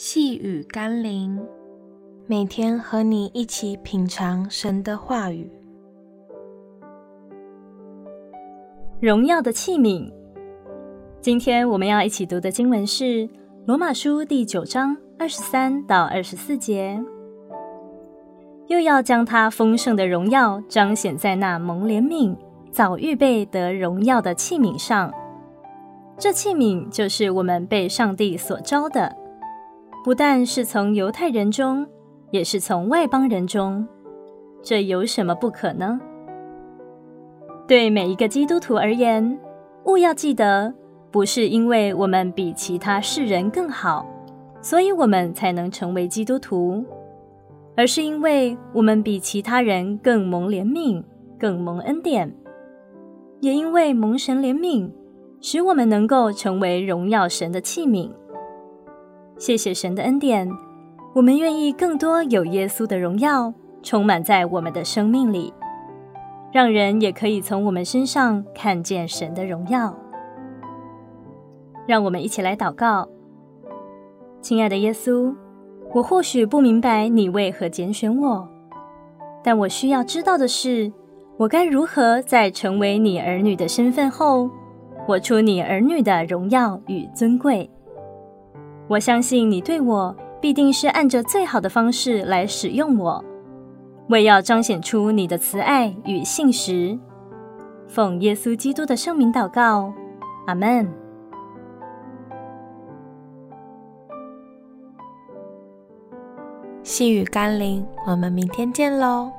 细雨甘霖，每天和你一起品尝神的话语。荣耀的器皿。今天我们要一起读的经文是《罗马书》第九章二十三到二十四节。又要将他丰盛的荣耀彰显在那蒙怜悯、早预备得荣耀的器皿上。这器皿就是我们被上帝所招的。不但是从犹太人中，也是从外邦人中，这有什么不可呢？对每一个基督徒而言，务要记得，不是因为我们比其他世人更好，所以我们才能成为基督徒，而是因为我们比其他人更蒙怜悯、更蒙恩典，也因为蒙神怜悯，使我们能够成为荣耀神的器皿。谢谢神的恩典，我们愿意更多有耶稣的荣耀充满在我们的生命里，让人也可以从我们身上看见神的荣耀。让我们一起来祷告，亲爱的耶稣，我或许不明白你为何拣选我，但我需要知道的是，我该如何在成为你儿女的身份后，活出你儿女的荣耀与尊贵。我相信你对我必定是按着最好的方式来使用我，为要彰显出你的慈爱与信实。奉耶稣基督的圣名祷告，阿门。细雨甘霖，我们明天见喽。